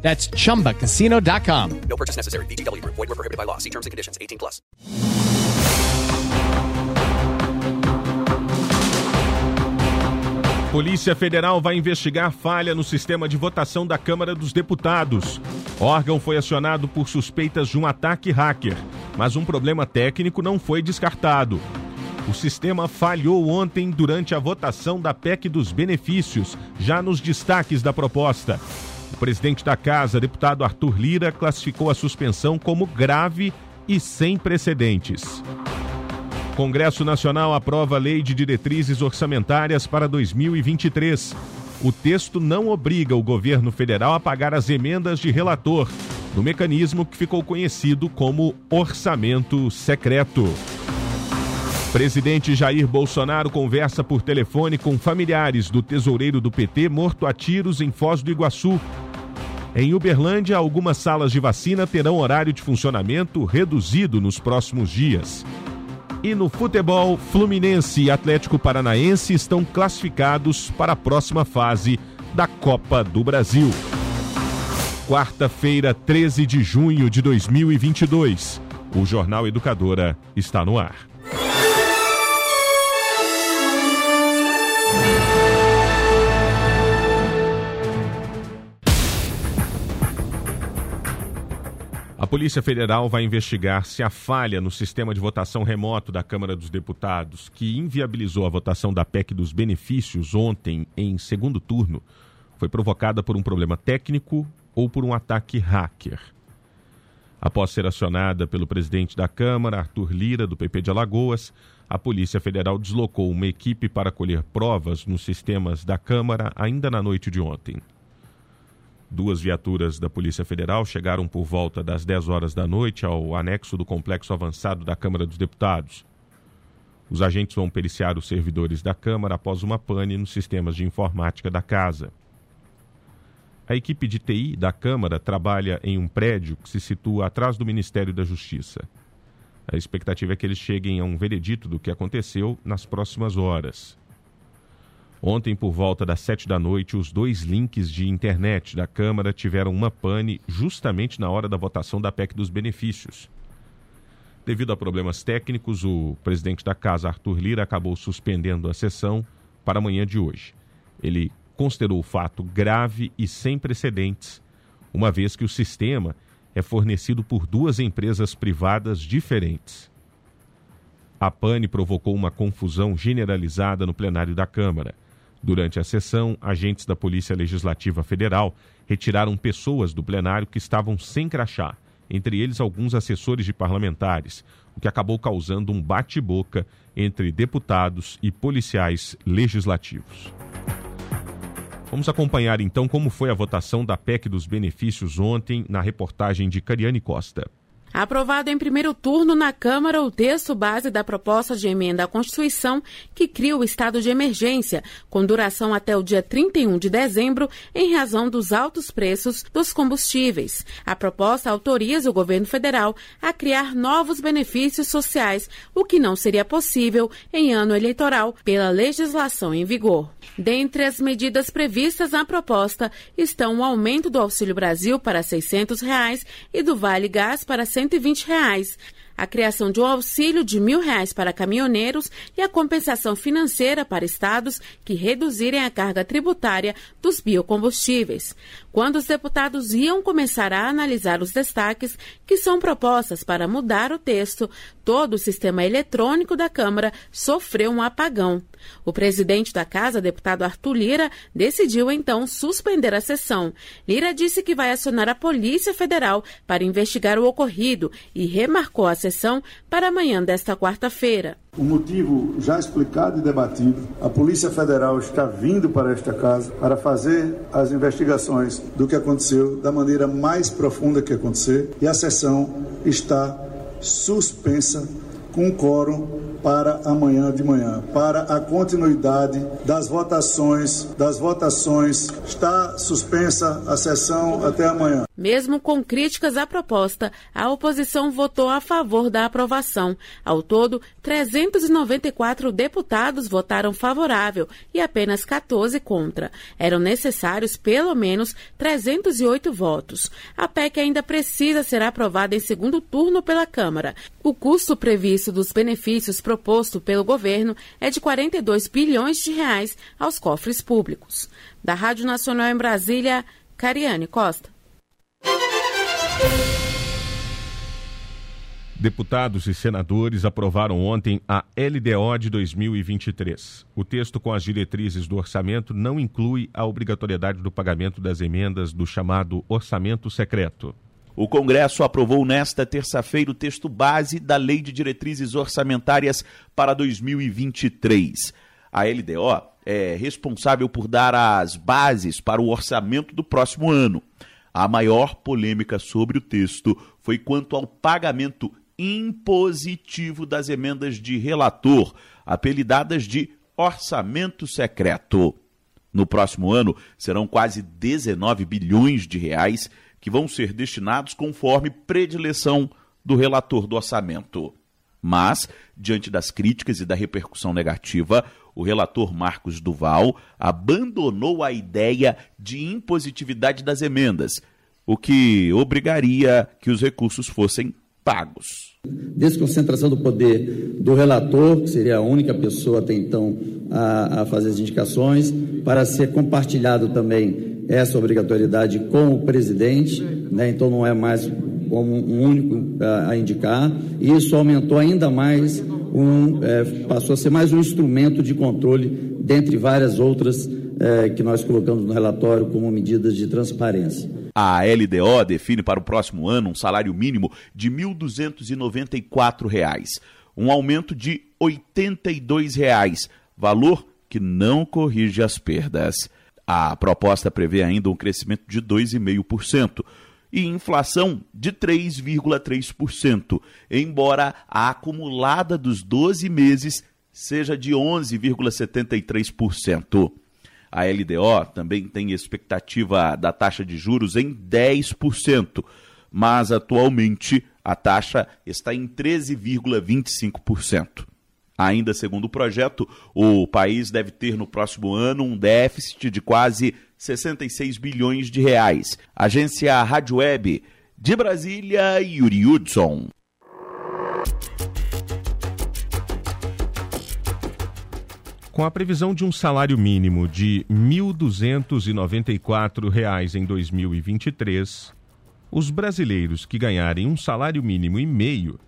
That's chumbacasino.com. No purchase necessary. VGW Group. Void were prohibited by law. See terms and conditions. 18 plus. Polícia Federal vai investigar falha no sistema de votação da Câmara dos Deputados. O órgão foi acionado por suspeitas de um ataque hacker, mas um problema técnico não foi descartado. O sistema falhou ontem durante a votação da PEC dos benefícios, já nos destaques da proposta. O presidente da casa, deputado Arthur Lira, classificou a suspensão como grave e sem precedentes. Congresso Nacional aprova a Lei de Diretrizes Orçamentárias para 2023. O texto não obriga o governo federal a pagar as emendas de relator, no mecanismo que ficou conhecido como orçamento secreto. Presidente Jair Bolsonaro conversa por telefone com familiares do tesoureiro do PT morto a tiros em Foz do Iguaçu. Em Uberlândia, algumas salas de vacina terão horário de funcionamento reduzido nos próximos dias. E no futebol, Fluminense e Atlético Paranaense estão classificados para a próxima fase da Copa do Brasil. Quarta-feira, 13 de junho de 2022. O Jornal Educadora está no ar. Polícia Federal vai investigar se a falha no sistema de votação remoto da Câmara dos Deputados, que inviabilizou a votação da PEC dos benefícios ontem em segundo turno, foi provocada por um problema técnico ou por um ataque hacker. Após ser acionada pelo presidente da Câmara, Arthur Lira, do PP de Alagoas, a Polícia Federal deslocou uma equipe para colher provas nos sistemas da Câmara ainda na noite de ontem. Duas viaturas da Polícia Federal chegaram por volta das 10 horas da noite ao anexo do complexo avançado da Câmara dos Deputados. Os agentes vão periciar os servidores da Câmara após uma pane nos sistemas de informática da casa. A equipe de TI da Câmara trabalha em um prédio que se situa atrás do Ministério da Justiça. A expectativa é que eles cheguem a um veredito do que aconteceu nas próximas horas. Ontem, por volta das sete da noite, os dois links de internet da Câmara tiveram uma pane justamente na hora da votação da PEC dos benefícios. Devido a problemas técnicos, o presidente da casa, Arthur Lira, acabou suspendendo a sessão para amanhã de hoje. Ele considerou o fato grave e sem precedentes, uma vez que o sistema é fornecido por duas empresas privadas diferentes. A pane provocou uma confusão generalizada no plenário da Câmara. Durante a sessão, agentes da Polícia Legislativa Federal retiraram pessoas do plenário que estavam sem crachá, entre eles alguns assessores de parlamentares, o que acabou causando um bate-boca entre deputados e policiais legislativos. Vamos acompanhar então como foi a votação da PEC dos benefícios ontem na reportagem de Cariane Costa. Aprovado em primeiro turno na Câmara o texto base da proposta de emenda à Constituição que cria o estado de emergência, com duração até o dia 31 de dezembro, em razão dos altos preços dos combustíveis. A proposta autoriza o governo federal a criar novos benefícios sociais, o que não seria possível em ano eleitoral pela legislação em vigor. Dentre as medidas previstas na proposta estão o aumento do Auxílio Brasil para 600 reais e do Vale Gás para R$ 120 reais a criação de um auxílio de mil reais para caminhoneiros e a compensação financeira para estados que reduzirem a carga tributária dos biocombustíveis. Quando os deputados iam começar a analisar os destaques que são propostas para mudar o texto, todo o sistema eletrônico da Câmara sofreu um apagão. O presidente da casa, deputado Arthur Lira, decidiu então suspender a sessão. Lira disse que vai acionar a Polícia Federal para investigar o ocorrido e remarcou a sessão para amanhã desta quarta-feira. O motivo já explicado e debatido, a Polícia Federal está vindo para esta casa para fazer as investigações do que aconteceu da maneira mais profunda que acontecer e a sessão está suspensa com quórum para amanhã de manhã, para a continuidade das votações, das votações. Está suspensa a sessão até amanhã. Mesmo com críticas à proposta, a oposição votou a favor da aprovação. Ao todo, 394 deputados votaram favorável e apenas 14 contra. Eram necessários pelo menos 308 votos. A PEC ainda precisa ser aprovada em segundo turno pela Câmara. O custo previsto dos benefícios proposto pelo governo é de 42 bilhões de reais aos cofres públicos. Da Rádio Nacional em Brasília, Cariane Costa. Deputados e senadores aprovaram ontem a LDO de 2023. O texto com as diretrizes do orçamento não inclui a obrigatoriedade do pagamento das emendas do chamado orçamento secreto. O Congresso aprovou nesta terça-feira o texto base da Lei de Diretrizes Orçamentárias para 2023. A LDO é responsável por dar as bases para o orçamento do próximo ano. A maior polêmica sobre o texto foi quanto ao pagamento impositivo das emendas de relator, apelidadas de orçamento secreto. No próximo ano, serão quase 19 bilhões de reais que vão ser destinados conforme predileção do relator do orçamento. Mas, diante das críticas e da repercussão negativa, o relator Marcos Duval abandonou a ideia de impositividade das emendas, o que obrigaria que os recursos fossem pagos. Desconcentração do poder do relator, que seria a única pessoa até então a, a fazer as indicações, para ser compartilhado também essa obrigatoriedade com o presidente, né? então não é mais como um único a, indicar. E isso aumentou ainda mais, um, é, passou a ser mais um instrumento de controle, dentre várias outras é, que nós colocamos no relatório como medidas de transparência. A LDO define para o próximo ano um salário mínimo de R$ 1.294, um aumento de 82 reais, valor que não corrige as perdas. A proposta prevê ainda um crescimento de 2,5% e inflação de 3,3%, embora a acumulada dos 12 meses seja de 11,73%. A LDO também tem expectativa da taxa de juros em 10%, mas atualmente a taxa está em 13,25%. Ainda segundo o projeto, o país deve ter no próximo ano um déficit de quase 66 bilhões de reais. Agência Rádio Web de Brasília, Yuri Hudson. Com a previsão de um salário mínimo de R$ 1.294 em 2023, os brasileiros que ganharem um salário mínimo e meio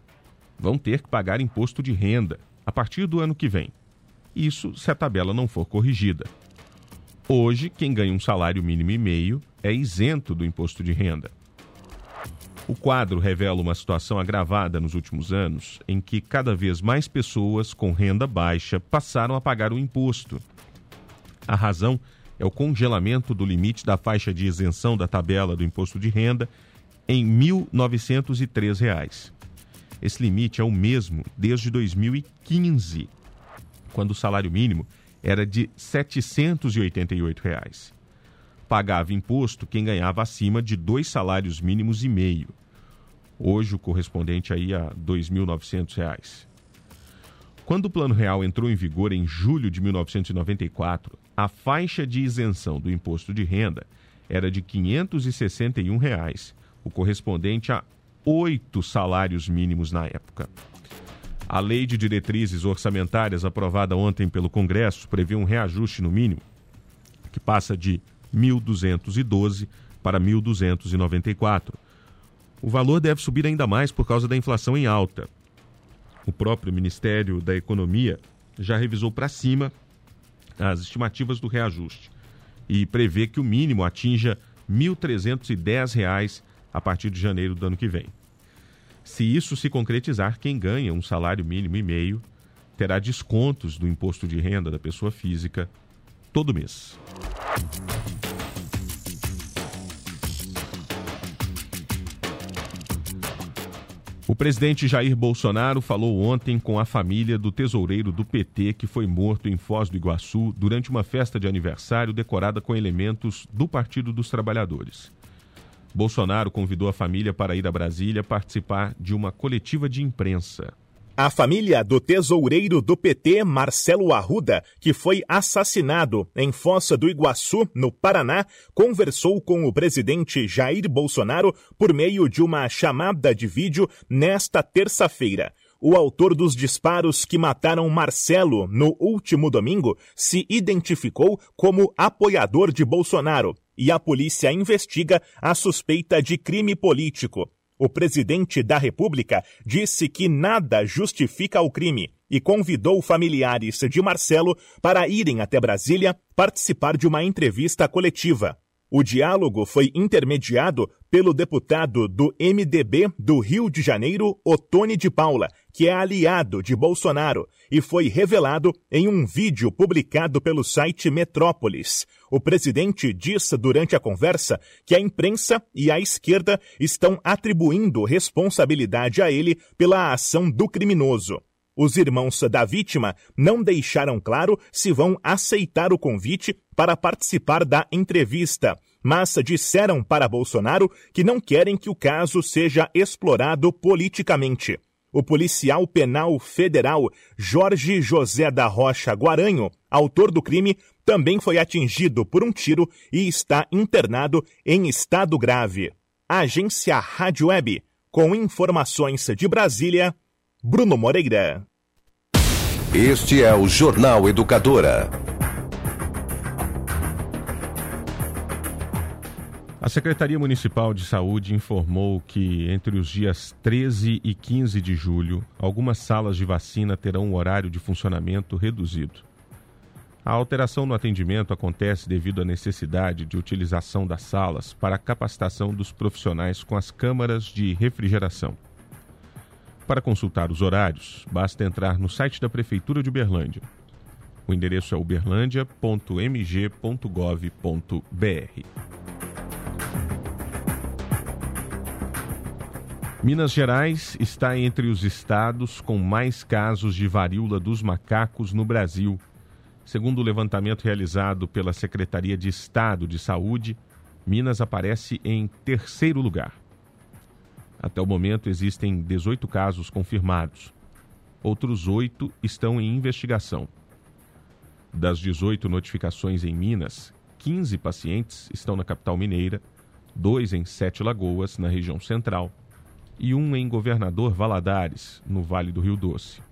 vão ter que pagar imposto de renda a partir do ano que vem. Isso se a tabela não for corrigida. Hoje, quem ganha um salário mínimo e meio é isento do imposto de renda. O quadro revela uma situação agravada nos últimos anos, em que cada vez mais pessoas com renda baixa passaram a pagar o imposto. A razão é o congelamento do limite da faixa de isenção da tabela do imposto de renda em R$ 1.903. Esse limite é o mesmo desde 2015, quando o salário mínimo era de 788 reais. Pagava imposto quem ganhava acima de dois salários mínimos e meio. Hoje o correspondente aí a R$ 2.900. Quando o Plano Real entrou em vigor em julho de 1994, a faixa de isenção do imposto de renda era de 561 reais, o correspondente a oito salários mínimos na época. A Lei de Diretrizes Orçamentárias, aprovada ontem pelo Congresso, prevê um reajuste no mínimo, que passa de 1.212 para 1.294. O valor deve subir ainda mais por causa da inflação em alta. O próprio Ministério da Economia já revisou para cima as estimativas do reajuste e prevê que o mínimo atinja R$ 1.310 a partir de janeiro do ano que vem. Se isso se concretizar, quem ganha um salário mínimo e meio terá descontos do imposto de renda da pessoa física todo mês. O presidente Jair Bolsonaro falou ontem com a família do tesoureiro do PT que foi morto em Foz do Iguaçu durante uma festa de aniversário decorada com elementos do Partido dos Trabalhadores. Bolsonaro convidou a família para ir a Brasília participar de uma coletiva de imprensa. A família do tesoureiro do PT, Marcelo Arruda, que foi assassinado em Fossa do Iguaçu, no Paraná, conversou com o presidente Jair Bolsonaro por meio de uma chamada de vídeo nesta terça-feira. O autor dos disparos que mataram Marcelo no último domingo se identificou como apoiador de Bolsonaro e a polícia investiga a suspeita de crime político. O presidente da República disse que nada justifica o crime e convidou familiares de Marcelo para irem até Brasília participar de uma entrevista coletiva. O diálogo foi intermediado pelo deputado do MDB do Rio de Janeiro, Otone de Paula, que é aliado de Bolsonaro, e foi revelado em um vídeo publicado pelo site Metrópolis. O presidente disse durante a conversa que a imprensa e a esquerda estão atribuindo responsabilidade a ele pela ação do criminoso. Os irmãos da vítima não deixaram claro se vão aceitar o convite para participar da entrevista, mas disseram para Bolsonaro que não querem que o caso seja explorado politicamente. O policial penal federal Jorge José da Rocha Guaranho, autor do crime, também foi atingido por um tiro e está internado em estado grave. Agência Rádio Web, com informações de Brasília, Bruno Moreira. Este é o Jornal Educadora. A Secretaria Municipal de Saúde informou que entre os dias 13 e 15 de julho, algumas salas de vacina terão um horário de funcionamento reduzido. A alteração no atendimento acontece devido à necessidade de utilização das salas para capacitação dos profissionais com as câmaras de refrigeração. Para consultar os horários, basta entrar no site da Prefeitura de Uberlândia. O endereço é uberlândia.mg.gov.br. Minas Gerais está entre os estados com mais casos de varíola dos macacos no Brasil. Segundo o levantamento realizado pela Secretaria de Estado de Saúde, Minas aparece em terceiro lugar. Até o momento existem 18 casos confirmados. Outros oito estão em investigação. Das 18 notificações em Minas, 15 pacientes estão na capital mineira, dois em Sete Lagoas, na região central, e um em Governador Valadares, no Vale do Rio Doce.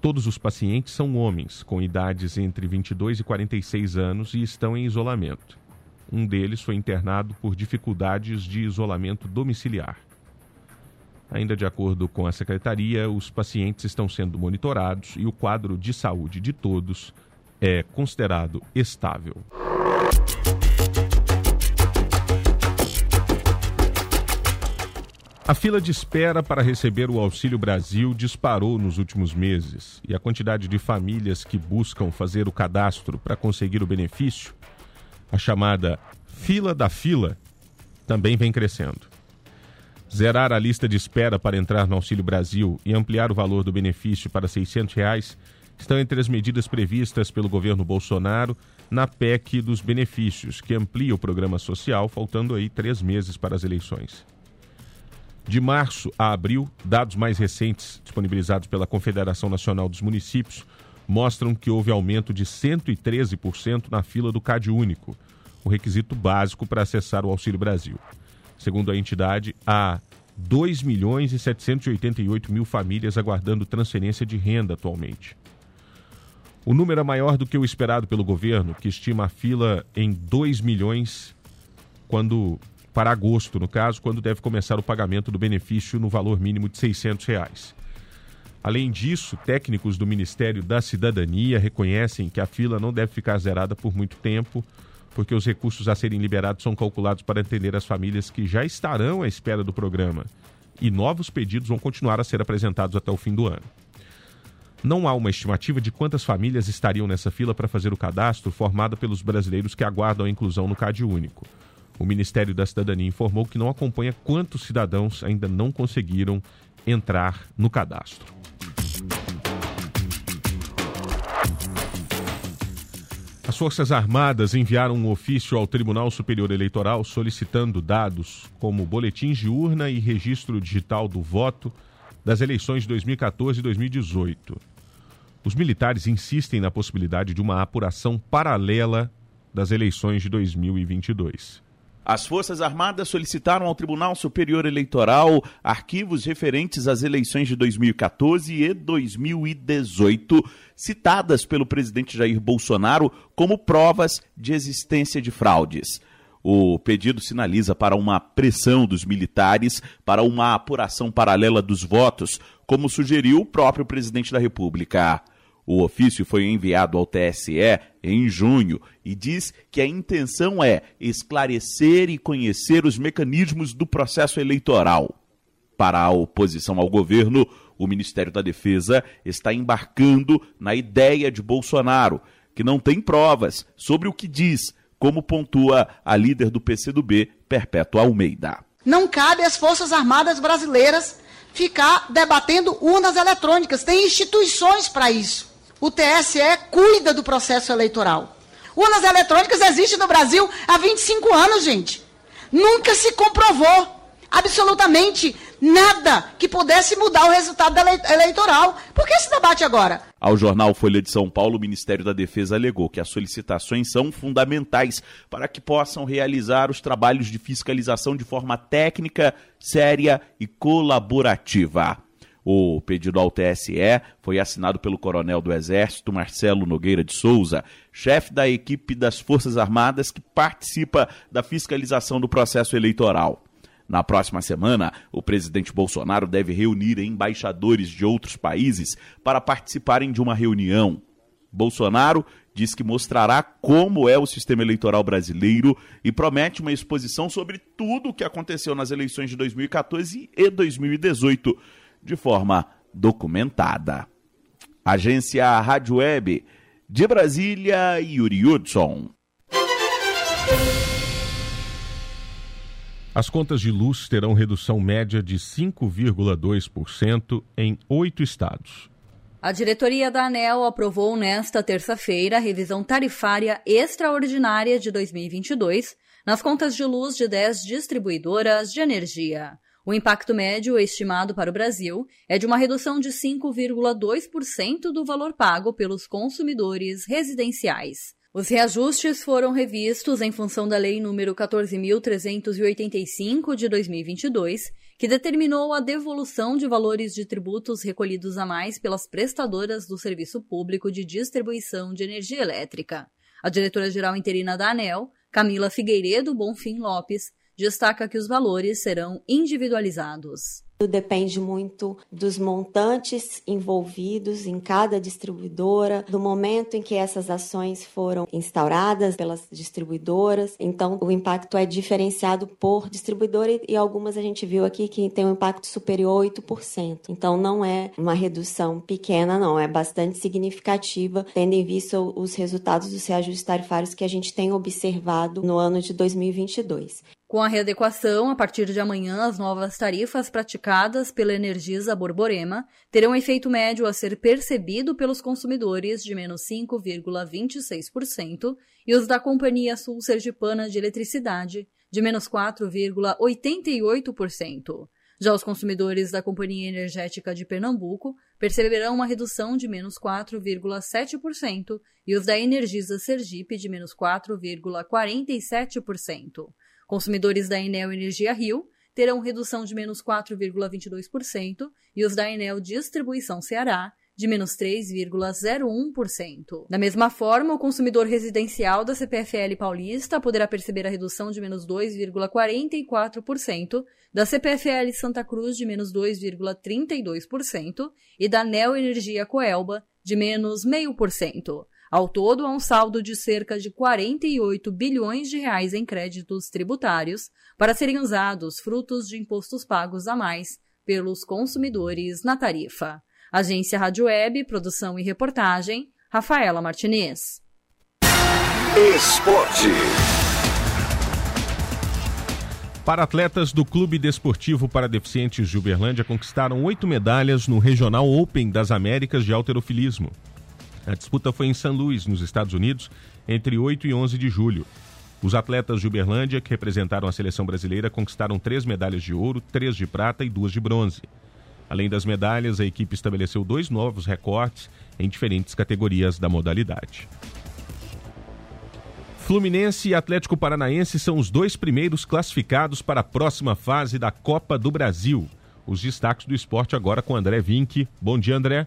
Todos os pacientes são homens, com idades entre 22 e 46 anos e estão em isolamento. Um deles foi internado por dificuldades de isolamento domiciliar. Ainda de acordo com a secretaria, os pacientes estão sendo monitorados e o quadro de saúde de todos é considerado estável. A fila de espera para receber o Auxílio Brasil disparou nos últimos meses e a quantidade de famílias que buscam fazer o cadastro para conseguir o benefício a chamada fila da fila, também vem crescendo. Zerar a lista de espera para entrar no Auxílio Brasil e ampliar o valor do benefício para 600 reais estão entre as medidas previstas pelo governo Bolsonaro na PEC dos benefícios, que amplia o programa social, faltando aí três meses para as eleições. De março a abril, dados mais recentes disponibilizados pela Confederação Nacional dos Municípios mostram que houve aumento de 113% na fila do CAD único, o requisito básico para acessar o Auxílio Brasil. Segundo a entidade, há 2 milhões e 788 mil famílias aguardando transferência de renda atualmente. O número é maior do que o esperado pelo governo, que estima a fila em 2 milhões quando para agosto, no caso, quando deve começar o pagamento do benefício no valor mínimo de 600 reais. Além disso, técnicos do Ministério da Cidadania reconhecem que a fila não deve ficar zerada por muito tempo, porque os recursos a serem liberados são calculados para atender as famílias que já estarão à espera do programa. E novos pedidos vão continuar a ser apresentados até o fim do ano. Não há uma estimativa de quantas famílias estariam nessa fila para fazer o cadastro formada pelos brasileiros que aguardam a inclusão no CAD único. O Ministério da Cidadania informou que não acompanha quantos cidadãos ainda não conseguiram entrar no cadastro. Forças Armadas enviaram um ofício ao Tribunal Superior Eleitoral solicitando dados como boletins de urna e registro digital do voto das eleições de 2014 e 2018. Os militares insistem na possibilidade de uma apuração paralela das eleições de 2022. As Forças Armadas solicitaram ao Tribunal Superior Eleitoral arquivos referentes às eleições de 2014 e 2018, citadas pelo presidente Jair Bolsonaro como provas de existência de fraudes. O pedido sinaliza para uma pressão dos militares para uma apuração paralela dos votos, como sugeriu o próprio presidente da República. O ofício foi enviado ao TSE em junho e diz que a intenção é esclarecer e conhecer os mecanismos do processo eleitoral. Para a oposição ao governo, o Ministério da Defesa está embarcando na ideia de Bolsonaro, que não tem provas sobre o que diz, como pontua a líder do PCdoB, Perpétua Almeida. Não cabe às Forças Armadas brasileiras ficar debatendo urnas eletrônicas. Tem instituições para isso. O TSE cuida do processo eleitoral. Urnas eletrônicas existem no Brasil há 25 anos, gente. Nunca se comprovou absolutamente nada que pudesse mudar o resultado eleitoral. Por que esse debate agora? Ao jornal Folha de São Paulo, o Ministério da Defesa alegou que as solicitações são fundamentais para que possam realizar os trabalhos de fiscalização de forma técnica, séria e colaborativa. O pedido ao TSE foi assinado pelo coronel do Exército Marcelo Nogueira de Souza, chefe da equipe das Forças Armadas que participa da fiscalização do processo eleitoral. Na próxima semana, o presidente Bolsonaro deve reunir embaixadores de outros países para participarem de uma reunião. Bolsonaro diz que mostrará como é o sistema eleitoral brasileiro e promete uma exposição sobre tudo o que aconteceu nas eleições de 2014 e 2018 de forma documentada. Agência Rádio Web de Brasília, Yuri Hudson. As contas de luz terão redução média de 5,2% em oito estados. A diretoria da ANEL aprovou nesta terça-feira a revisão tarifária extraordinária de 2022 nas contas de luz de 10 distribuidoras de energia. O impacto médio estimado para o Brasil é de uma redução de 5,2% do valor pago pelos consumidores residenciais. Os reajustes foram revistos em função da Lei nº 14.385 de 2022, que determinou a devolução de valores de tributos recolhidos a mais pelas prestadoras do Serviço Público de Distribuição de Energia Elétrica. A diretora-geral interina da ANEL, Camila Figueiredo Bonfim Lopes, destaca que os valores serão individualizados. Depende muito dos montantes envolvidos em cada distribuidora, do momento em que essas ações foram instauradas pelas distribuidoras. Então, o impacto é diferenciado por distribuidora e algumas a gente viu aqui que tem um impacto superior a 8%. Então, não é uma redução pequena, não, é bastante significativa, tendo em vista os resultados dos reajustes tarifários que a gente tem observado no ano de 2022. Com a readequação, a partir de amanhã, as novas tarifas praticadas pela Energisa Borborema terão efeito médio a ser percebido pelos consumidores de menos 5,26% e os da Companhia Sul Sergipana de Eletricidade de menos 4,88%. Já os consumidores da Companhia Energética de Pernambuco perceberão uma redução de menos 4,7% e os da Energisa Sergipe de menos 4,47%. Consumidores da Enel Energia Rio terão redução de menos 4,22% e os da Enel Distribuição Ceará de menos 3,01%. Da mesma forma, o consumidor residencial da CPFL Paulista poderá perceber a redução de menos 2,44%, da CPFL Santa Cruz de menos 2,32% e da Neo Energia Coelba de menos 0,5%. Ao todo, há um saldo de cerca de 48 bilhões de reais em créditos tributários para serem usados frutos de impostos pagos a mais pelos consumidores na tarifa. Agência Rádio Web, produção e reportagem, Rafaela Martinez. Esporte. Para atletas do Clube Desportivo para Deficientes de Uberlândia conquistaram oito medalhas no Regional Open das Américas de Alterofilismo. A disputa foi em São Luís, nos Estados Unidos, entre 8 e 11 de julho. Os atletas de Uberlândia, que representaram a seleção brasileira, conquistaram três medalhas de ouro, três de prata e duas de bronze. Além das medalhas, a equipe estabeleceu dois novos recortes em diferentes categorias da modalidade. Fluminense e Atlético Paranaense são os dois primeiros classificados para a próxima fase da Copa do Brasil. Os destaques do esporte agora com André Vinck. Bom dia, André.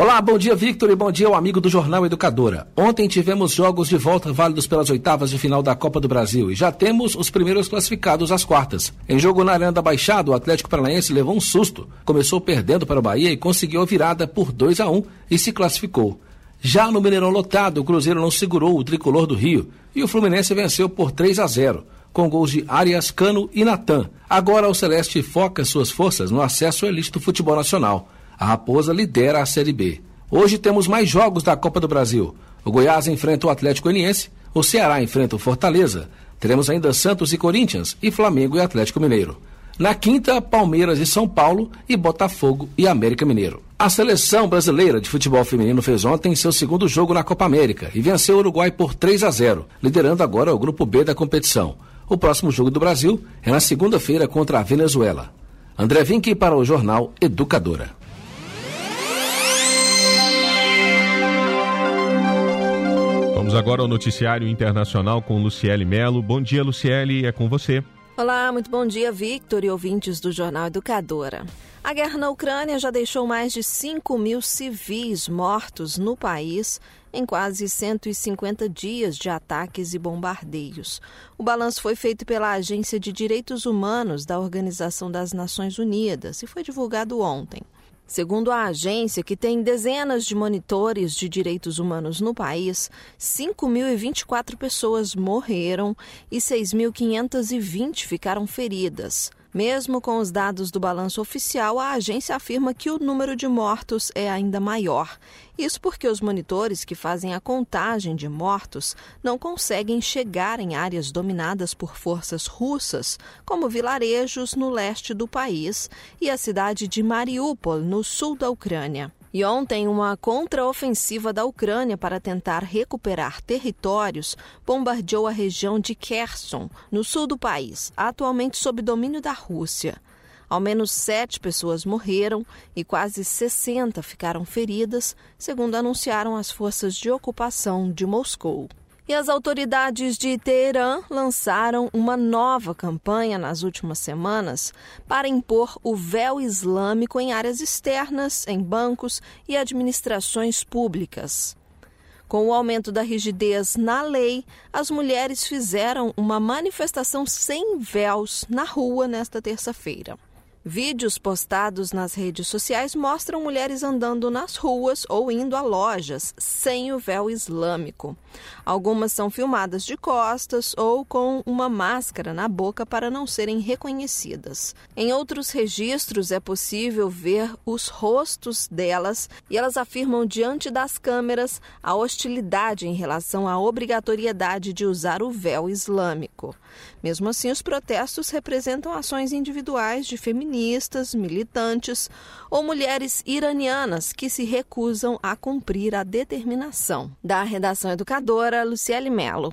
Olá, bom dia Victor e bom dia ao amigo do Jornal Educadora. Ontem tivemos jogos de volta válidos pelas oitavas de final da Copa do Brasil e já temos os primeiros classificados às quartas. Em jogo na Arena da Baixada, o Atlético Paranaense levou um susto. Começou perdendo para o Bahia e conseguiu a virada por 2 a 1 e se classificou. Já no Mineirão lotado, o Cruzeiro não segurou o tricolor do Rio e o Fluminense venceu por 3 a 0, com gols de Arias, Cano e Natan. Agora o Celeste foca suas forças no acesso à elite do futebol nacional. A Raposa lidera a Série B. Hoje temos mais jogos da Copa do Brasil. O Goiás enfrenta o Atlético Goianiense, o Ceará enfrenta o Fortaleza. Teremos ainda Santos e Corinthians e Flamengo e Atlético Mineiro. Na quinta, Palmeiras e São Paulo e Botafogo e América Mineiro. A seleção brasileira de futebol feminino fez ontem seu segundo jogo na Copa América e venceu o Uruguai por 3 a 0, liderando agora o grupo B da competição. O próximo jogo do Brasil é na segunda-feira contra a Venezuela. André Vinck para o jornal Educadora. Agora ao noticiário internacional com Luciele Melo. Bom dia, Luciele, é com você. Olá, muito bom dia, Victor e ouvintes do Jornal Educadora. A guerra na Ucrânia já deixou mais de 5 mil civis mortos no país em quase 150 dias de ataques e bombardeios. O balanço foi feito pela Agência de Direitos Humanos da Organização das Nações Unidas e foi divulgado ontem. Segundo a agência, que tem dezenas de monitores de direitos humanos no país, 5.024 pessoas morreram e 6.520 ficaram feridas. Mesmo com os dados do balanço oficial, a agência afirma que o número de mortos é ainda maior. Isso porque os monitores que fazem a contagem de mortos não conseguem chegar em áreas dominadas por forças russas, como vilarejos no leste do país e a cidade de Mariupol, no sul da Ucrânia. E ontem, uma contraofensiva da Ucrânia para tentar recuperar territórios bombardeou a região de Kherson, no sul do país, atualmente sob domínio da Rússia. Ao menos sete pessoas morreram e quase 60 ficaram feridas, segundo anunciaram as forças de ocupação de Moscou. E as autoridades de Teherã lançaram uma nova campanha nas últimas semanas para impor o véu islâmico em áreas externas, em bancos e administrações públicas. Com o aumento da rigidez na lei, as mulheres fizeram uma manifestação sem véus na rua nesta terça-feira. Vídeos postados nas redes sociais mostram mulheres andando nas ruas ou indo a lojas sem o véu islâmico. Algumas são filmadas de costas ou com uma máscara na boca para não serem reconhecidas. Em outros registros é possível ver os rostos delas e elas afirmam diante das câmeras a hostilidade em relação à obrigatoriedade de usar o véu islâmico. Mesmo assim, os protestos representam ações individuais de feministas, militantes ou mulheres iranianas que se recusam a cumprir a determinação. Da redação educadora, Luciele Melo.